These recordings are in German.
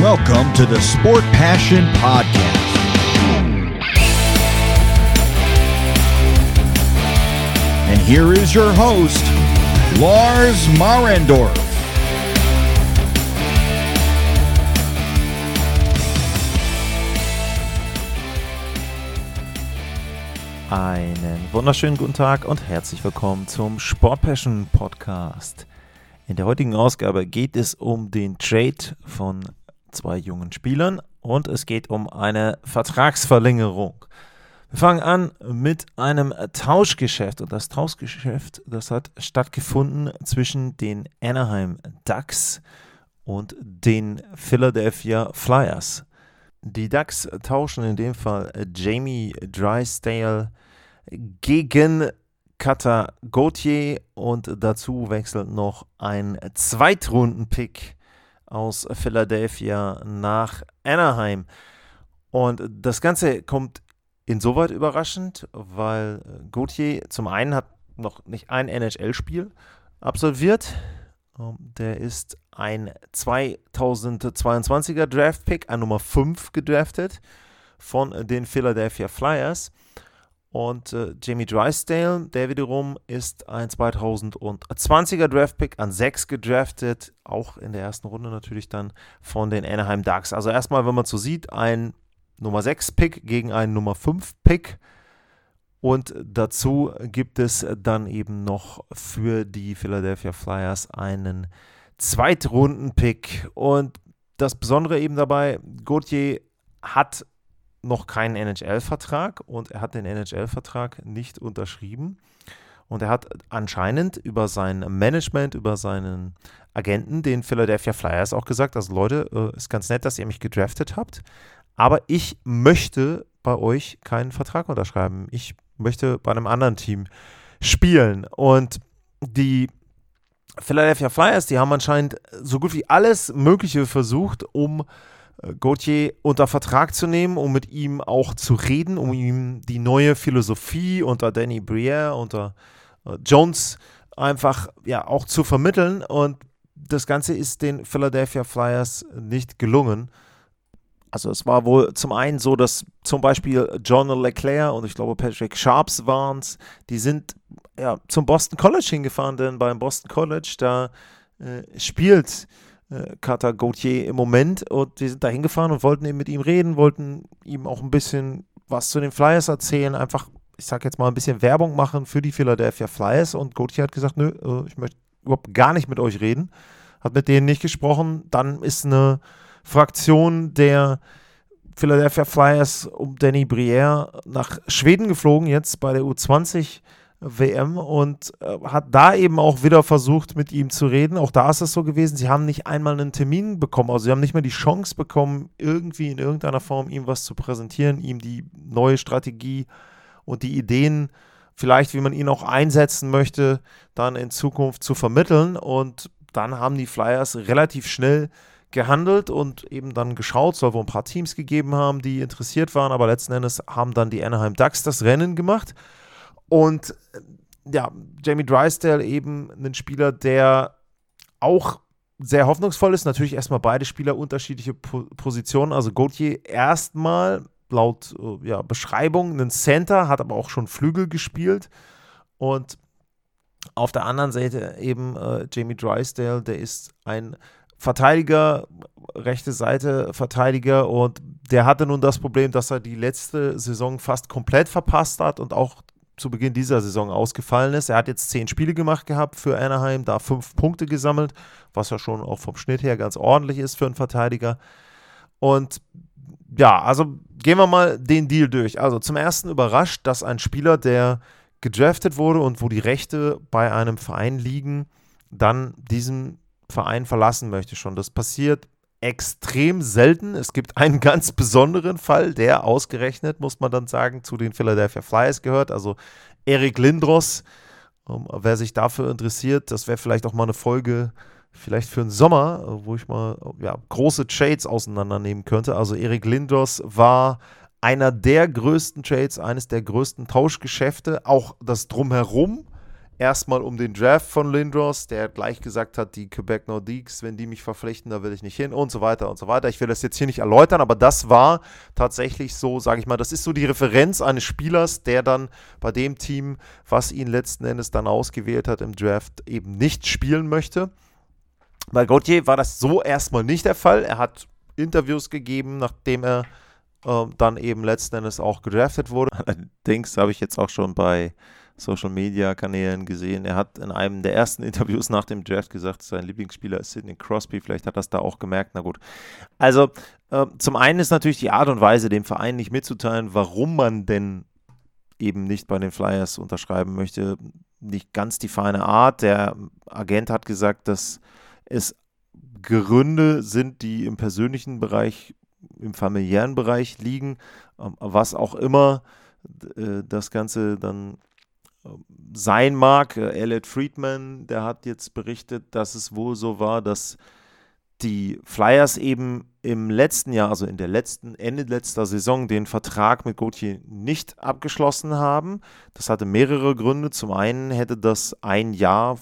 Welcome to the Sport Passion Podcast. And here is your host, Lars Marendorf. Einen wunderschönen guten Tag und herzlich willkommen zum Sport Passion Podcast. In der heutigen Ausgabe geht es um den Trade von zwei jungen Spielern und es geht um eine Vertragsverlängerung. Wir fangen an mit einem Tauschgeschäft und das Tauschgeschäft, das hat stattgefunden zwischen den Anaheim Ducks und den Philadelphia Flyers. Die Ducks tauschen in dem Fall Jamie Drysdale gegen Kata Gauthier und dazu wechselt noch ein Zweitrunden-Pick aus Philadelphia nach Anaheim. Und das Ganze kommt insoweit überraschend, weil Gauthier zum einen hat noch nicht ein NHL-Spiel absolviert. Ähm, der ist ein 2022er Draft-Pick, ein Nummer 5 gedraftet von den Philadelphia Flyers. Und äh, Jamie Drysdale, der wiederum ist ein 2020er Draftpick an 6 gedraftet, auch in der ersten Runde natürlich dann von den Anaheim Ducks. Also erstmal, wenn man so sieht, ein Nummer 6 Pick gegen einen Nummer 5 Pick. Und dazu gibt es dann eben noch für die Philadelphia Flyers einen Zweitrunden-Pick. Und das Besondere eben dabei, Gauthier hat noch keinen NHL-Vertrag und er hat den NHL-Vertrag nicht unterschrieben. Und er hat anscheinend über sein Management, über seinen Agenten, den Philadelphia Flyers, auch gesagt, also Leute, äh, ist ganz nett, dass ihr mich gedraftet habt, aber ich möchte bei euch keinen Vertrag unterschreiben. Ich möchte bei einem anderen Team spielen. Und die Philadelphia Flyers, die haben anscheinend so gut wie alles Mögliche versucht, um äh, Gauthier unter Vertrag zu nehmen, um mit ihm auch zu reden, um ihm die neue Philosophie unter Danny Briere, unter äh, Jones einfach ja auch zu vermitteln. Und das Ganze ist den Philadelphia Flyers nicht gelungen. Also es war wohl zum einen so, dass zum Beispiel John Leclerc und ich glaube Patrick Sharps waren es, die sind ja zum Boston College hingefahren, denn beim Boston College, da äh, spielt äh, Kata Gauthier im Moment. Und die sind da hingefahren und wollten eben mit ihm reden, wollten ihm auch ein bisschen was zu den Flyers erzählen, einfach, ich sag jetzt mal, ein bisschen Werbung machen für die Philadelphia Flyers. Und Gauthier hat gesagt, nö, äh, ich möchte überhaupt gar nicht mit euch reden, hat mit denen nicht gesprochen, dann ist eine Fraktion der Philadelphia Flyers um Danny Briere nach Schweden geflogen, jetzt bei der U20 WM und äh, hat da eben auch wieder versucht, mit ihm zu reden. Auch da ist es so gewesen, sie haben nicht einmal einen Termin bekommen, also sie haben nicht mehr die Chance bekommen, irgendwie in irgendeiner Form ihm was zu präsentieren, ihm die neue Strategie und die Ideen, vielleicht wie man ihn auch einsetzen möchte, dann in Zukunft zu vermitteln. Und dann haben die Flyers relativ schnell gehandelt und eben dann geschaut, soll wohl ein paar Teams gegeben haben, die interessiert waren, aber letzten Endes haben dann die Anaheim Ducks das Rennen gemacht. Und äh, ja, Jamie Drysdale eben ein Spieler, der auch sehr hoffnungsvoll ist. Natürlich erstmal beide Spieler unterschiedliche po Positionen. Also Gauthier erstmal laut äh, ja, Beschreibung ein Center, hat aber auch schon Flügel gespielt. Und auf der anderen Seite eben äh, Jamie Drysdale, der ist ein Verteidiger, rechte Seite Verteidiger und der hatte nun das Problem, dass er die letzte Saison fast komplett verpasst hat und auch zu Beginn dieser Saison ausgefallen ist. Er hat jetzt zehn Spiele gemacht gehabt für Anaheim, da fünf Punkte gesammelt, was ja schon auch vom Schnitt her ganz ordentlich ist für einen Verteidiger. Und ja, also gehen wir mal den Deal durch. Also zum ersten überrascht, dass ein Spieler, der gedraftet wurde und wo die Rechte bei einem Verein liegen, dann diesen Verein verlassen möchte schon. Das passiert extrem selten. Es gibt einen ganz besonderen Fall, der ausgerechnet, muss man dann sagen, zu den Philadelphia Flyers gehört. Also Erik Lindros. Um, ähm, wer sich dafür interessiert, das wäre vielleicht auch mal eine Folge, vielleicht für den Sommer, wo ich mal ja, große Trades auseinandernehmen könnte. Also Erik Lindros war einer der größten Trades, eines der größten Tauschgeschäfte. Auch das Drumherum erstmal um den Draft von Lindros, der gleich gesagt hat, die Quebec Nordiques, wenn die mich verpflichten, da will ich nicht hin und so weiter und so weiter. Ich will das jetzt hier nicht erläutern, aber das war tatsächlich so, sage ich mal, das ist so die Referenz eines Spielers, der dann bei dem Team, was ihn letzten Endes dann ausgewählt hat im Draft, eben nicht spielen möchte. Bei Gauthier war das so erstmal nicht der Fall. Er hat Interviews gegeben, nachdem er äh, dann eben letzten Endes auch gedraftet wurde. Allerdings habe ich jetzt auch schon bei Social Media Kanälen gesehen. Er hat in einem der ersten Interviews nach dem Draft gesagt, sein Lieblingsspieler ist Sidney Crosby. Vielleicht hat er das da auch gemerkt. Na gut. Also, äh, zum einen ist natürlich die Art und Weise, dem Verein nicht mitzuteilen, warum man denn eben nicht bei den Flyers unterschreiben möchte, nicht ganz die feine Art. Der Agent hat gesagt, dass es Gründe sind, die im persönlichen Bereich, im familiären Bereich liegen, ähm, was auch immer äh, das Ganze dann sein mag. Äh, Elliot Friedman, der hat jetzt berichtet, dass es wohl so war, dass die Flyers eben im letzten Jahr, also in der letzten, Ende letzter Saison, den Vertrag mit Gauthier nicht abgeschlossen haben. Das hatte mehrere Gründe. Zum einen hätte das ein Jahr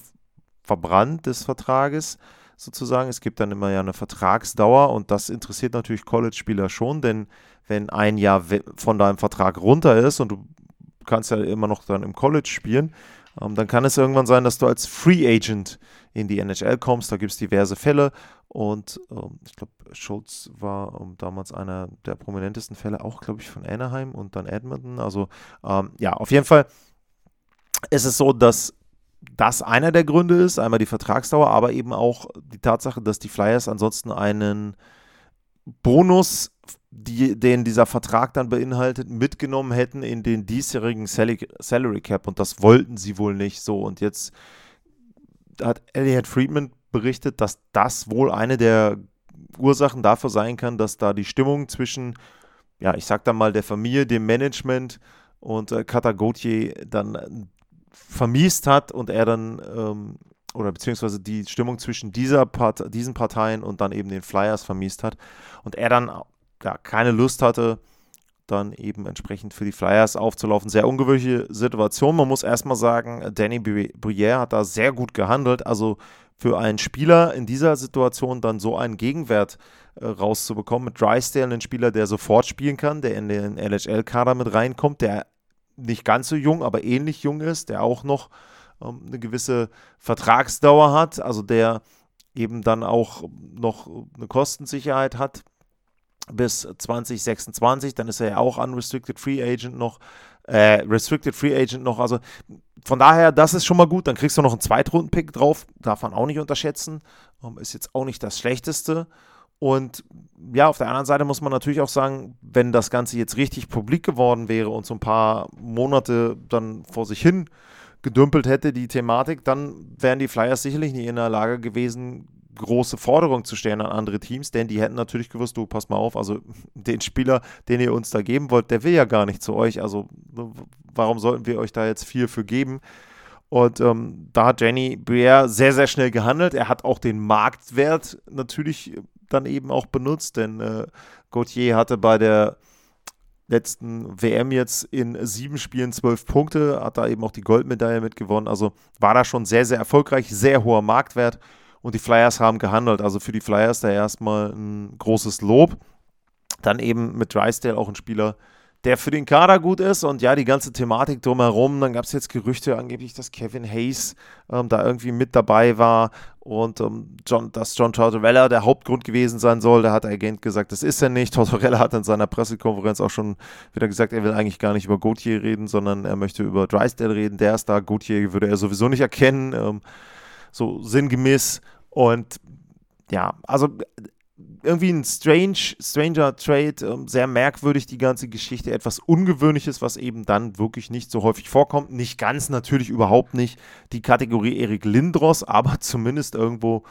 verbrannt des Vertrages sozusagen. Es gibt dann immer ja eine Vertragsdauer und das interessiert natürlich College-Spieler schon, denn wenn ein Jahr von deinem Vertrag runter ist und du kannst ja immer noch dann im College spielen. Ähm, dann kann es irgendwann sein, dass du als Free Agent in die NHL kommst. Da gibt es diverse Fälle. Und ähm, ich glaube, Schultz war ähm, damals einer der prominentesten Fälle, auch glaube ich von Anaheim und dann Edmonton. Also ähm, ja, auf jeden Fall ist es so, dass das einer der Gründe ist. Einmal die Vertragsdauer, aber eben auch die Tatsache, dass die Flyers ansonsten einen Bonus die, den dieser Vertrag dann beinhaltet, mitgenommen hätten in den diesjährigen Salary Cap und das wollten sie wohl nicht so. Und jetzt hat Elliot Friedman berichtet, dass das wohl eine der Ursachen dafür sein kann, dass da die Stimmung zwischen, ja, ich sag dann mal, der Familie, dem Management und äh, Kata Gauthier dann vermiest hat und er dann, ähm, oder beziehungsweise die Stimmung zwischen dieser Part diesen Parteien und dann eben den Flyers vermiest hat und er dann ja, keine Lust hatte, dann eben entsprechend für die Flyers aufzulaufen. Sehr ungewöhnliche Situation. Man muss erstmal sagen, Danny Briere hat da sehr gut gehandelt. Also für einen Spieler in dieser Situation dann so einen Gegenwert äh, rauszubekommen mit Drysdale, einen Spieler, der sofort spielen kann, der in den LHL-Kader mit reinkommt, der nicht ganz so jung, aber ähnlich jung ist, der auch noch ähm, eine gewisse Vertragsdauer hat, also der eben dann auch noch eine Kostensicherheit hat bis 2026. Dann ist er ja auch Unrestricted Free Agent noch. Äh, Restricted Free Agent noch. Also von daher, das ist schon mal gut. Dann kriegst du noch einen Zweitrunden-Pick drauf. Darf man auch nicht unterschätzen. Um, ist jetzt auch nicht das Schlechteste. Und ja, auf der anderen Seite muss man natürlich auch sagen, wenn das Ganze jetzt richtig publik geworden wäre und so ein paar Monate dann vor sich hin gedümpelt hätte, die Thematik, dann wären die Flyers sicherlich nicht in der Lage gewesen, große Forderung zu stellen an andere Teams, denn die hätten natürlich gewusst, du pass mal auf, also den Spieler, den ihr uns da geben wollt, der will ja gar nicht zu euch, also warum sollten wir euch da jetzt viel für geben? Und ähm, da hat Jenny Briere sehr, sehr schnell gehandelt. Er hat auch den Marktwert natürlich dann eben auch benutzt, denn äh, Gauthier hatte bei der letzten WM jetzt in sieben Spielen zwölf Punkte, hat da eben auch die Goldmedaille mitgewonnen. Also war da schon sehr, sehr erfolgreich, sehr hoher Marktwert und die Flyers haben gehandelt. Also für die Flyers da erstmal ein großes Lob. Dann eben mit Drysdale auch ein Spieler, der für den Kader gut ist und ja, die ganze Thematik drumherum. Dann gab es jetzt Gerüchte angeblich, dass Kevin Hayes ähm, da irgendwie mit dabei war und ähm, John, dass John Tortorella der Hauptgrund gewesen sein soll. Da hat der Agent gesagt, das ist er nicht. Tortorella hat in seiner Pressekonferenz auch schon wieder gesagt, er will eigentlich gar nicht über Gauthier reden, sondern er möchte über Drysdale reden. Der ist da. Gauthier würde er sowieso nicht erkennen. Ähm, so sinngemäß. Und ja, also irgendwie ein strange, stranger Trade, ähm, sehr merkwürdig die ganze Geschichte, etwas Ungewöhnliches, was eben dann wirklich nicht so häufig vorkommt. Nicht ganz, natürlich überhaupt nicht die Kategorie Erik Lindros, aber zumindest irgendwo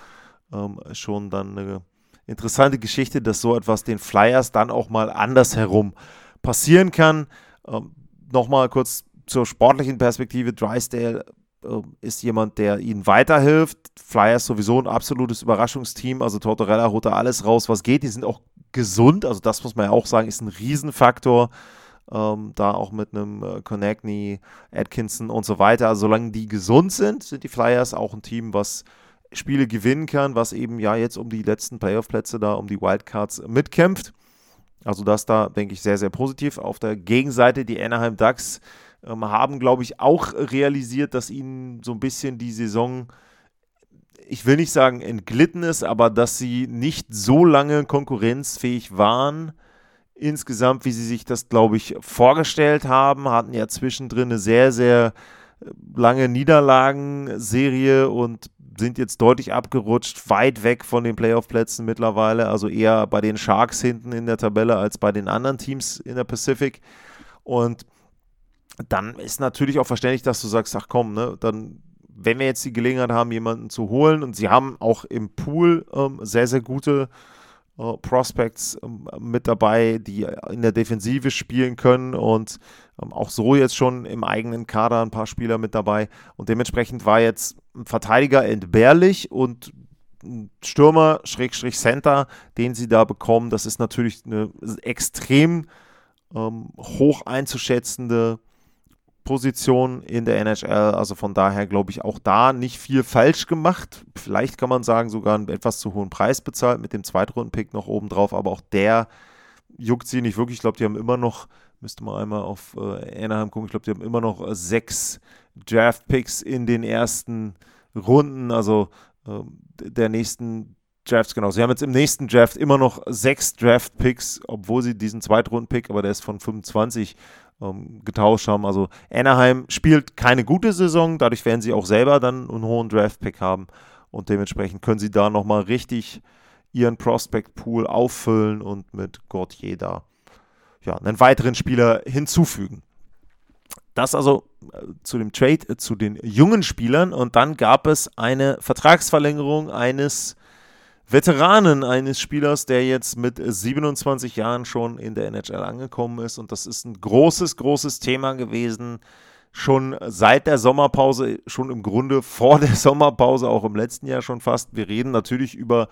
ähm, schon dann eine interessante Geschichte, dass so etwas den Flyers dann auch mal andersherum passieren kann. Ähm, Nochmal kurz zur sportlichen Perspektive. Drysdale ist jemand, der ihnen weiterhilft. Flyers sowieso ein absolutes Überraschungsteam. Also Tortorella holt da alles raus, was geht. Die sind auch gesund. Also das muss man ja auch sagen, ist ein Riesenfaktor. Ähm, da auch mit einem äh, Konechny, Atkinson und so weiter. Also solange die gesund sind, sind die Flyers auch ein Team, was Spiele gewinnen kann, was eben ja jetzt um die letzten Playoff-Plätze da, um die Wildcards mitkämpft. Also das da, denke ich, sehr, sehr positiv. Auf der Gegenseite, die Anaheim Ducks ähm, haben, glaube ich, auch realisiert, dass ihnen so ein bisschen die Saison, ich will nicht sagen entglitten ist, aber dass sie nicht so lange konkurrenzfähig waren insgesamt, wie sie sich das, glaube ich, vorgestellt haben. Hatten ja zwischendrin eine sehr, sehr äh, lange Niederlagenserie und sind jetzt deutlich abgerutscht, weit weg von den Playoff-Plätzen mittlerweile, also eher bei den Sharks hinten in der Tabelle als bei den anderen Teams in der Pacific. Und dann ist natürlich auch verständlich, dass du sagst, ach komm, ne, dann, wenn wir jetzt die Gelegenheit haben, jemanden zu holen, und sie haben auch im Pool ähm, sehr, sehr gute äh, Prospects ähm, mit dabei, die in der Defensive spielen können und ähm, auch so jetzt schon im eigenen Kader ein paar Spieler mit dabei. Und dementsprechend war jetzt ein Verteidiger entbehrlich und Stürmer, Schrägstrich Center, den sie da bekommen, das ist natürlich eine extrem ähm, hoch einzuschätzende Position in der NHL. Also von daher glaube ich auch da nicht viel falsch gemacht. Vielleicht kann man sagen, sogar einen etwas zu hohen Preis bezahlt mit dem Zweitrunden-Pick noch oben drauf, aber auch der juckt sie nicht wirklich. Ich glaube, die haben immer noch, müsste man einmal auf äh, Anaheim gucken, ich glaube, die haben immer noch äh, sechs Draft-Picks in den ersten Runden, also äh, der nächsten Drafts, genau. Sie haben jetzt im nächsten Draft immer noch sechs Draft-Picks, obwohl sie diesen Zweitrunden-Pick, aber der ist von 25 ähm, getauscht haben. Also Anaheim spielt keine gute Saison, dadurch werden sie auch selber dann einen hohen Draft-Pick haben und dementsprechend können sie da nochmal richtig ihren Prospect-Pool auffüllen und mit Gauthier da ja, einen weiteren Spieler hinzufügen. Das also äh, zu dem Trade äh, zu den jungen Spielern und dann gab es eine Vertragsverlängerung eines Veteranen eines Spielers, der jetzt mit 27 Jahren schon in der NHL angekommen ist. Und das ist ein großes, großes Thema gewesen. Schon seit der Sommerpause, schon im Grunde vor der Sommerpause, auch im letzten Jahr schon fast. Wir reden natürlich über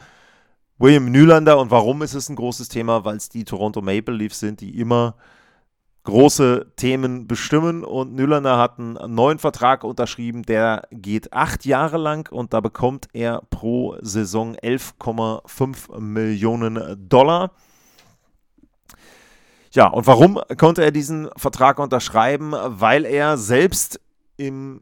William Nylander. Und warum ist es ein großes Thema? Weil es die Toronto Maple Leafs sind, die immer große Themen bestimmen. Und Nylander hat einen neuen Vertrag unterschrieben, der geht acht Jahre lang und da bekommt er pro Saison 11,5 Millionen Dollar. Ja, und warum konnte er diesen Vertrag unterschreiben? Weil er selbst im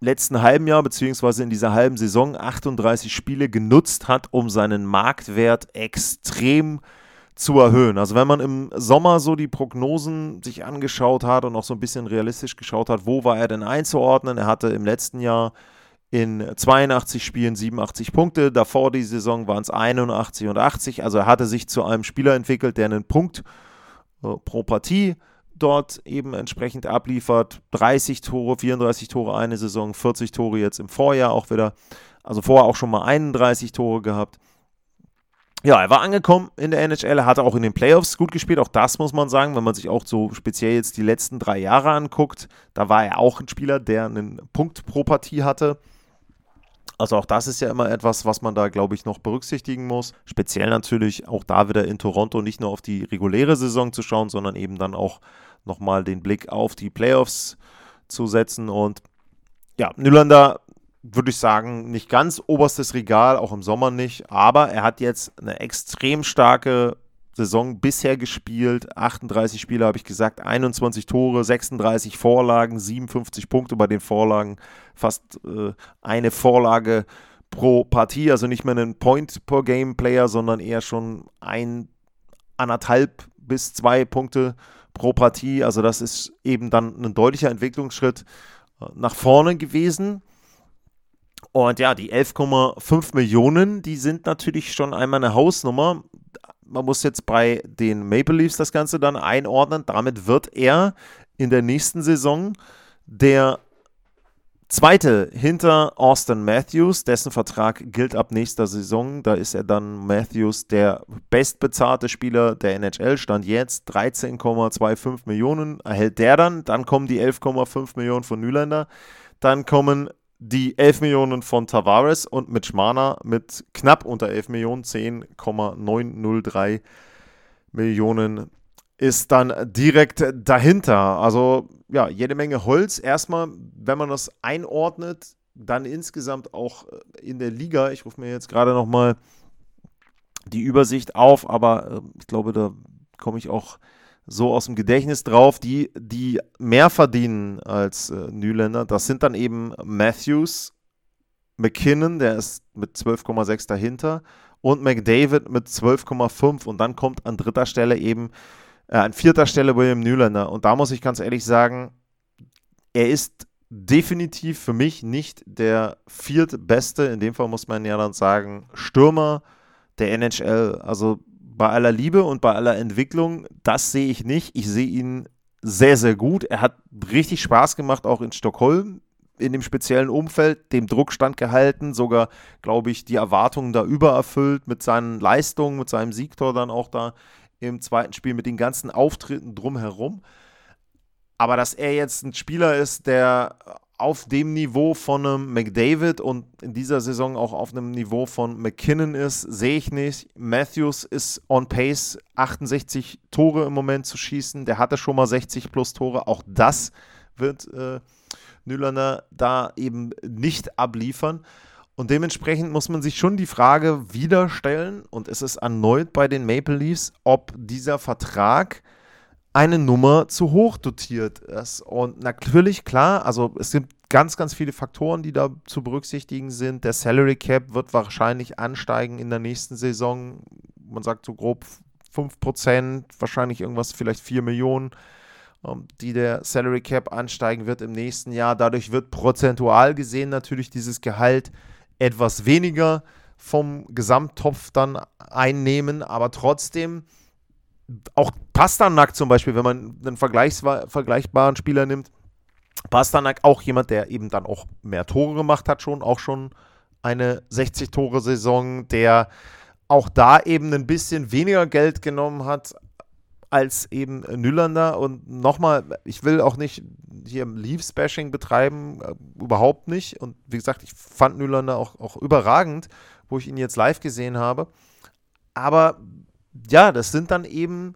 letzten halben Jahr beziehungsweise in dieser halben Saison 38 Spiele genutzt hat, um seinen Marktwert extrem zu zu erhöhen. Also wenn man im Sommer so die Prognosen sich angeschaut hat und auch so ein bisschen realistisch geschaut hat, wo war er denn einzuordnen? Er hatte im letzten Jahr in 82 Spielen 87 Punkte, davor die Saison waren es 81 und 80. Also er hatte sich zu einem Spieler entwickelt, der einen Punkt äh, pro Partie dort eben entsprechend abliefert. 30 Tore, 34 Tore eine Saison, 40 Tore jetzt im Vorjahr auch wieder. Also vorher auch schon mal 31 Tore gehabt. Ja, er war angekommen in der NHL, er hatte auch in den Playoffs gut gespielt, auch das muss man sagen, wenn man sich auch so speziell jetzt die letzten drei Jahre anguckt, da war er auch ein Spieler, der einen Punkt pro Partie hatte. Also auch das ist ja immer etwas, was man da, glaube ich, noch berücksichtigen muss. Speziell natürlich auch da wieder in Toronto nicht nur auf die reguläre Saison zu schauen, sondern eben dann auch nochmal den Blick auf die Playoffs zu setzen. Und ja, Nylander würde ich sagen, nicht ganz oberstes Regal, auch im Sommer nicht, aber er hat jetzt eine extrem starke Saison bisher gespielt. 38 Spiele habe ich gesagt, 21 Tore, 36 Vorlagen, 57 Punkte bei den Vorlagen, fast äh, eine Vorlage pro Partie, also nicht mehr ein Point-per-Game-Player, sondern eher schon ein, anderthalb bis zwei Punkte pro Partie. Also das ist eben dann ein deutlicher Entwicklungsschritt äh, nach vorne gewesen. Und ja, die 11,5 Millionen, die sind natürlich schon einmal eine Hausnummer. Man muss jetzt bei den Maple Leafs das Ganze dann einordnen. Damit wird er in der nächsten Saison der Zweite hinter Austin Matthews, dessen Vertrag gilt ab nächster Saison. Da ist er dann Matthews der bestbezahlte Spieler der NHL. Stand jetzt 13,25 Millionen erhält der dann. Dann kommen die 11,5 Millionen von Nylander. Dann kommen die 11 Millionen von Tavares und Mitch Mana mit knapp unter 11 Millionen, 10,903 Millionen ist dann direkt dahinter. Also ja, jede Menge Holz. Erstmal, wenn man das einordnet, dann insgesamt auch in der Liga. Ich rufe mir jetzt gerade nochmal die Übersicht auf, aber äh, ich glaube, da komme ich auch so aus dem Gedächtnis drauf, die, die mehr verdienen als äh, Nyländer. Das sind dann eben Matthews, McKinnon, der ist mit 12,6 dahinter, und McDavid mit 12,5. Und dann kommt an dritter Stelle eben, äh, an vierter Stelle William Nylander. Und da muss ich ganz ehrlich sagen, er ist definitiv für mich nicht der viertbeste, in dem Fall muss man ja dann sagen, Stürmer der NHL. Also bei aller Liebe und bei aller Entwicklung, das sehe ich nicht. Ich sehe ihn sehr, sehr gut. Er hat richtig Spaß gemacht, auch in Stockholm, in dem speziellen Umfeld, dem Druck standgehalten, sogar, glaube ich, die Erwartungen da übererfüllt mit seinen Leistungen, mit seinem Siegtor dann auch da im zweiten Spiel, mit den ganzen Auftritten drumherum. Aber dass er jetzt ein Spieler ist, der auf dem Niveau von einem McDavid und in dieser Saison auch auf einem Niveau von McKinnon ist, sehe ich nicht. Matthews ist on pace, 68 Tore im Moment zu schießen. Der hatte schon mal 60 plus Tore. Auch das wird äh, Nylander da eben nicht abliefern. Und dementsprechend muss man sich schon die Frage wieder stellen, und es ist erneut bei den Maple Leafs, ob dieser Vertrag eine Nummer zu hoch dotiert ist. Und natürlich, klar, also es gibt ganz, ganz viele Faktoren, die da zu berücksichtigen sind. Der Salary Cap wird wahrscheinlich ansteigen in der nächsten Saison. Man sagt so grob 5%, wahrscheinlich irgendwas, vielleicht 4 Millionen, ähm, die der Salary Cap ansteigen wird im nächsten Jahr. Dadurch wird prozentual gesehen natürlich dieses Gehalt etwas weniger vom Gesamttopf dann einnehmen, aber trotzdem auch Pasternak zum Beispiel, wenn man einen vergleichbaren Spieler nimmt, Pasternak auch jemand, der eben dann auch mehr Tore gemacht hat, schon auch schon eine 60-Tore-Saison, der auch da eben ein bisschen weniger Geld genommen hat als eben Nylander. Und nochmal, ich will auch nicht hier Leafs-Bashing betreiben, äh, überhaupt nicht. Und wie gesagt, ich fand Nylander auch, auch überragend, wo ich ihn jetzt live gesehen habe. Aber ja, das sind dann eben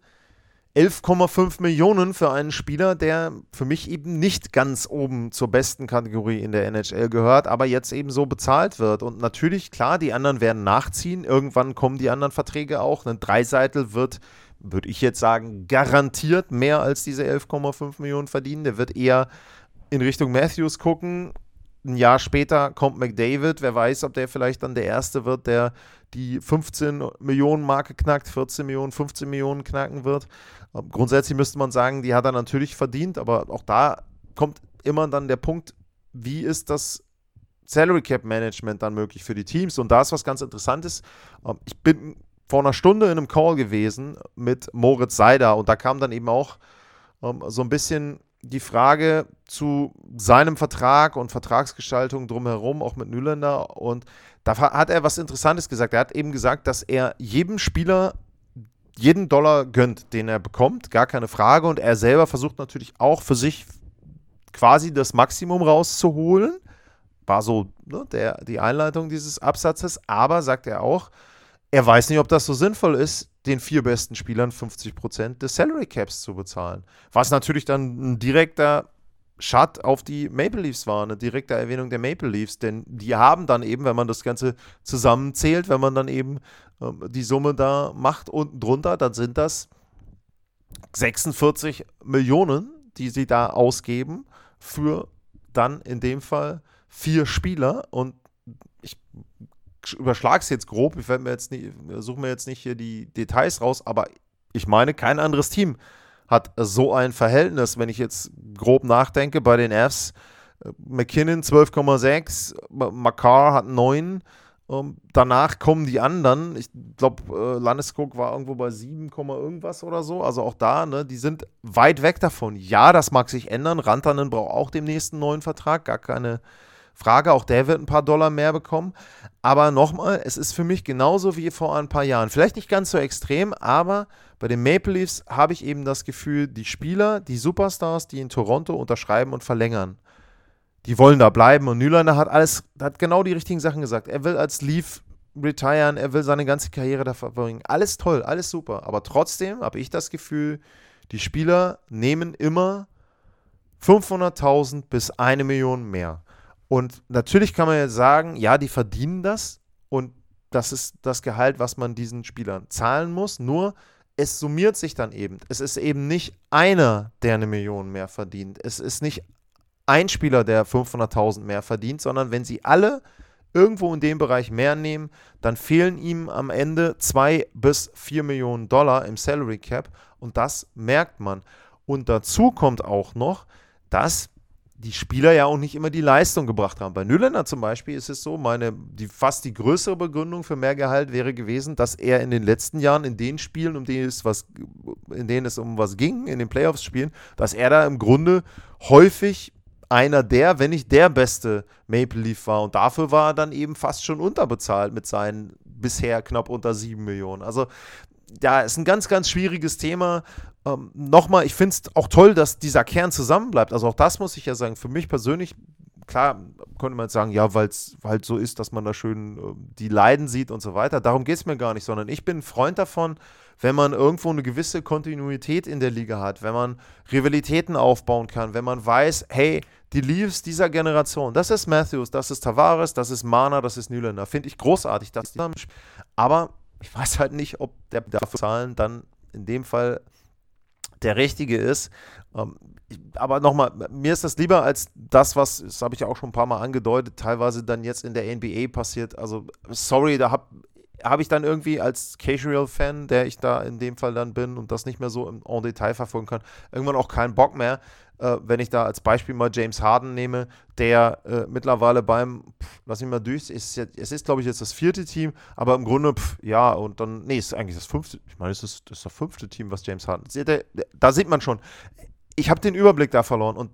11,5 Millionen für einen Spieler, der für mich eben nicht ganz oben zur besten Kategorie in der NHL gehört, aber jetzt eben so bezahlt wird. Und natürlich, klar, die anderen werden nachziehen. Irgendwann kommen die anderen Verträge auch. Ein Dreiseitel wird, würde ich jetzt sagen, garantiert mehr als diese 11,5 Millionen verdienen. Der wird eher in Richtung Matthews gucken ein Jahr später kommt McDavid. Wer weiß, ob der vielleicht dann der Erste wird, der die 15 Millionen Marke knackt, 14 Millionen, 15 Millionen knacken wird. Ähm, grundsätzlich müsste man sagen, die hat er natürlich verdient, aber auch da kommt immer dann der Punkt, wie ist das Salary Cap Management dann möglich für die Teams? Und da ist was ganz Interessantes. Ähm, ich bin vor einer Stunde in einem Call gewesen mit Moritz Seider und da kam dann eben auch ähm, so ein bisschen die Frage zu seinem Vertrag und Vertragsgestaltung drumherum, auch mit Nylander. Und da hat er was Interessantes gesagt. Er hat eben gesagt, dass er jedem Spieler jeden Dollar gönnt, den er bekommt, gar keine Frage. Und er selber versucht natürlich auch für sich quasi das Maximum rauszuholen. War so ne, der, die Einleitung dieses Absatzes. Aber sagt er auch, er weiß nicht, ob das so sinnvoll ist, den vier besten Spielern 50% des Salary Caps zu bezahlen. Was natürlich dann ein direkter Shut auf die Maple Leafs war, eine direkte Erwähnung der Maple Leafs, denn die haben dann eben, wenn man das Ganze zusammenzählt, wenn man dann eben ähm, die Summe da macht unten drunter, dann sind das 46 Millionen, die sie da ausgeben für dann in dem Fall vier Spieler und ich überschlage es jetzt grob, ich mir jetzt nicht, suche mir jetzt nicht hier die Details raus, aber ich meine, kein anderes Team hat so ein Verhältnis, wenn ich jetzt grob nachdenke, bei den Fs. McKinnon 12,6, Makar hat 9. Um, ähm, danach kommen die anderen. Ich glaube, äh, Landeskog war irgendwo bei 7, irgendwas oder so. Also auch da, ne, die sind weit weg davon. Ja, das mag sich ändern. Rantanen braucht auch dem nächsten neuen Vertrag, gar keine Frage. Auch der wird ein paar Dollar mehr bekommen. Aber nochmal, es ist für mich genauso wie vor ein paar Jahren. Vielleicht nicht ganz so extrem, aber bei den Maple Leafs habe ich eben das Gefühl, die Spieler, die Superstars, die in Toronto unterschreiben und verlängern, die wollen da bleiben. Und Nylander hat alles, hat genau die richtigen Sachen gesagt. Er will als Leaf retiren, er will seine ganze Karriere da verbringen. Alles toll, alles super. Aber trotzdem habe ich das Gefühl, Die Spieler nehmen immer 500.000 bis eine Million mehr. Und natürlich kann man jetzt sagen, ja, die verdienen das und das ist das Gehalt, was man diesen Spielern zahlen muss. Nur es summiert sich dann eben. Es ist eben nicht einer, der eine Million mehr verdient. Es ist nicht ein Spieler, der 500.000 mehr verdient, sondern wenn sie alle irgendwo in dem Bereich mehr nehmen, dann fehlen ihm am Ende zwei bis vier Millionen Dollar im Salary Cap und das merkt man. Und dazu kommt auch noch, dass die Spieler ja auch nicht immer die Leistung gebracht haben. Bei Nüllander zum Beispiel ist es so, meine, die, fast die größere Begründung für mehr Gehalt wäre gewesen, dass er in den letzten Jahren in den Spielen, um denen es was, in denen es um was ging, in den Playoffs-Spielen, dass er da im Grunde häufig einer der, wenn nicht der beste Maple Leaf war. Und dafür war er dann eben fast schon unterbezahlt mit seinen bisher knapp unter sieben Millionen. Also ja, ist ein ganz, ganz schwieriges Thema. Ähm, Nochmal, ich finde es auch toll, dass dieser Kern zusammenbleibt. Also auch das muss ich ja sagen. Für mich persönlich, klar, könnte man jetzt sagen, ja, weil es halt so ist, dass man da schön äh, die Leiden sieht und so weiter. Darum geht es mir gar nicht, sondern ich bin ein Freund davon, wenn man irgendwo eine gewisse Kontinuität in der Liga hat, wenn man Rivalitäten aufbauen kann, wenn man weiß, hey, die Leaves dieser Generation, das ist Matthews, das ist Tavares, das ist Mana, das ist Nylander. Finde ich großartig, dass die Aber ich weiß halt nicht, ob der dafür zahlen dann in dem Fall der richtige ist. Ähm, aber nochmal, mir ist das lieber als das, was, das habe ich ja auch schon ein paar Mal angedeutet, teilweise dann jetzt in der NBA passiert. Also, sorry, da habe habe ich dann irgendwie als Casual-Fan, der ich da in dem Fall dann bin und das nicht mehr so im en Detail verfolgen kann, irgendwann auch keinen Bock mehr, äh, wenn ich da als Beispiel mal James Harden nehme, der äh, mittlerweile beim, pff, lass mich mal durch, ist jetzt, es ist glaube ich jetzt das vierte Team, aber im Grunde, pff, ja, und dann, nee, ist eigentlich das fünfte, ich meine, es ist, das, ist das fünfte Team, was James Harden, da, da sieht man schon, ich habe den Überblick da verloren und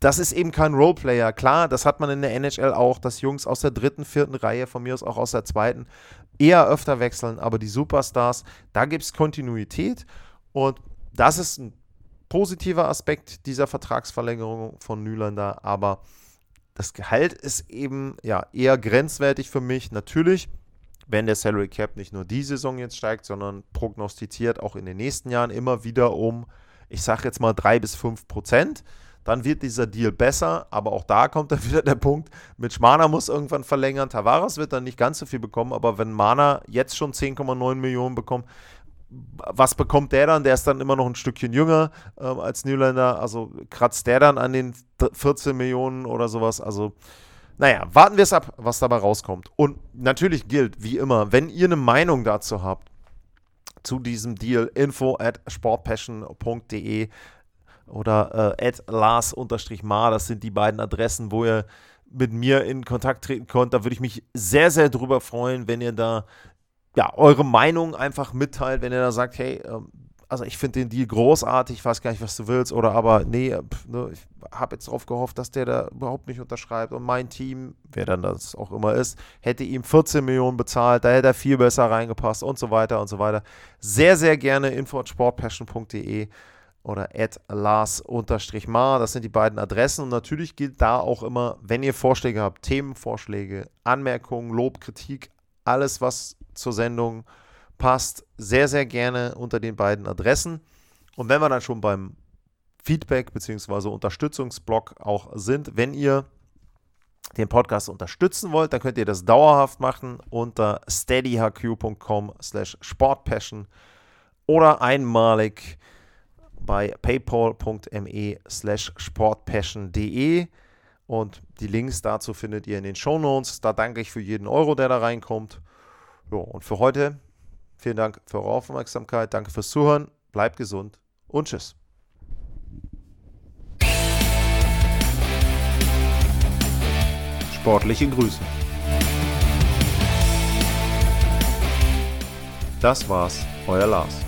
das ist eben kein Roleplayer. Klar, das hat man in der NHL auch, dass Jungs aus der dritten, vierten Reihe, von mir aus auch aus der zweiten, eher öfter wechseln, aber die Superstars, da gibt es Kontinuität und das ist ein positiver Aspekt dieser Vertragsverlängerung von Nylander, aber das Gehalt ist eben ja eher grenzwertig für mich. Natürlich, wenn der Salary Cap nicht nur die Saison jetzt steigt, sondern prognostiziert auch in den nächsten Jahren immer wieder um, ich sage jetzt mal drei bis fünf Prozent dann wird dieser Deal besser, aber auch da kommt dann wieder der Punkt, mit Mana muss irgendwann verlängern, Tavares wird dann nicht ganz so viel bekommen, aber wenn Mana jetzt schon 10,9 Millionen bekommt, was bekommt der dann? Der ist dann immer noch ein Stückchen jünger äh, als Nylander, also kratzt der dann an den 14 Millionen oder sowas, also naja, warten wir es ab, was dabei rauskommt. Und natürlich gilt, wie immer, wenn ihr eine Meinung dazu habt, zu diesem Deal, info at sportpassion.de oder äh, Lars-Mar. Das sind die beiden Adressen, wo ihr mit mir in Kontakt treten könnt. Da würde ich mich sehr, sehr drüber freuen, wenn ihr da ja, eure Meinung einfach mitteilt, wenn ihr da sagt, hey, ähm, also ich finde den Deal großartig, ich weiß gar nicht, was du willst, oder aber nee, pf, ne, ich habe jetzt darauf gehofft, dass der da überhaupt nicht unterschreibt und mein Team, wer dann das auch immer ist, hätte ihm 14 Millionen bezahlt, da hätte er viel besser reingepasst und so weiter und so weiter. Sehr, sehr gerne info at sportpassion.de oder Lars-Mar. Das sind die beiden Adressen. Und natürlich gilt da auch immer, wenn ihr Vorschläge habt, Themenvorschläge, Anmerkungen, Lob, Kritik, alles, was zur Sendung passt, sehr, sehr gerne unter den beiden Adressen. Und wenn wir dann schon beim Feedback bzw. Unterstützungsblock auch sind, wenn ihr den Podcast unterstützen wollt, dann könnt ihr das dauerhaft machen unter steadyhq.com slash sportpassion oder einmalig bei paypal.me slash sportpassion.de und die Links dazu findet ihr in den Show Notes. Da danke ich für jeden Euro, der da reinkommt. Jo, und für heute vielen Dank für eure Aufmerksamkeit, danke fürs Zuhören, bleibt gesund und tschüss. Sportliche Grüße. Das war's, euer Lars.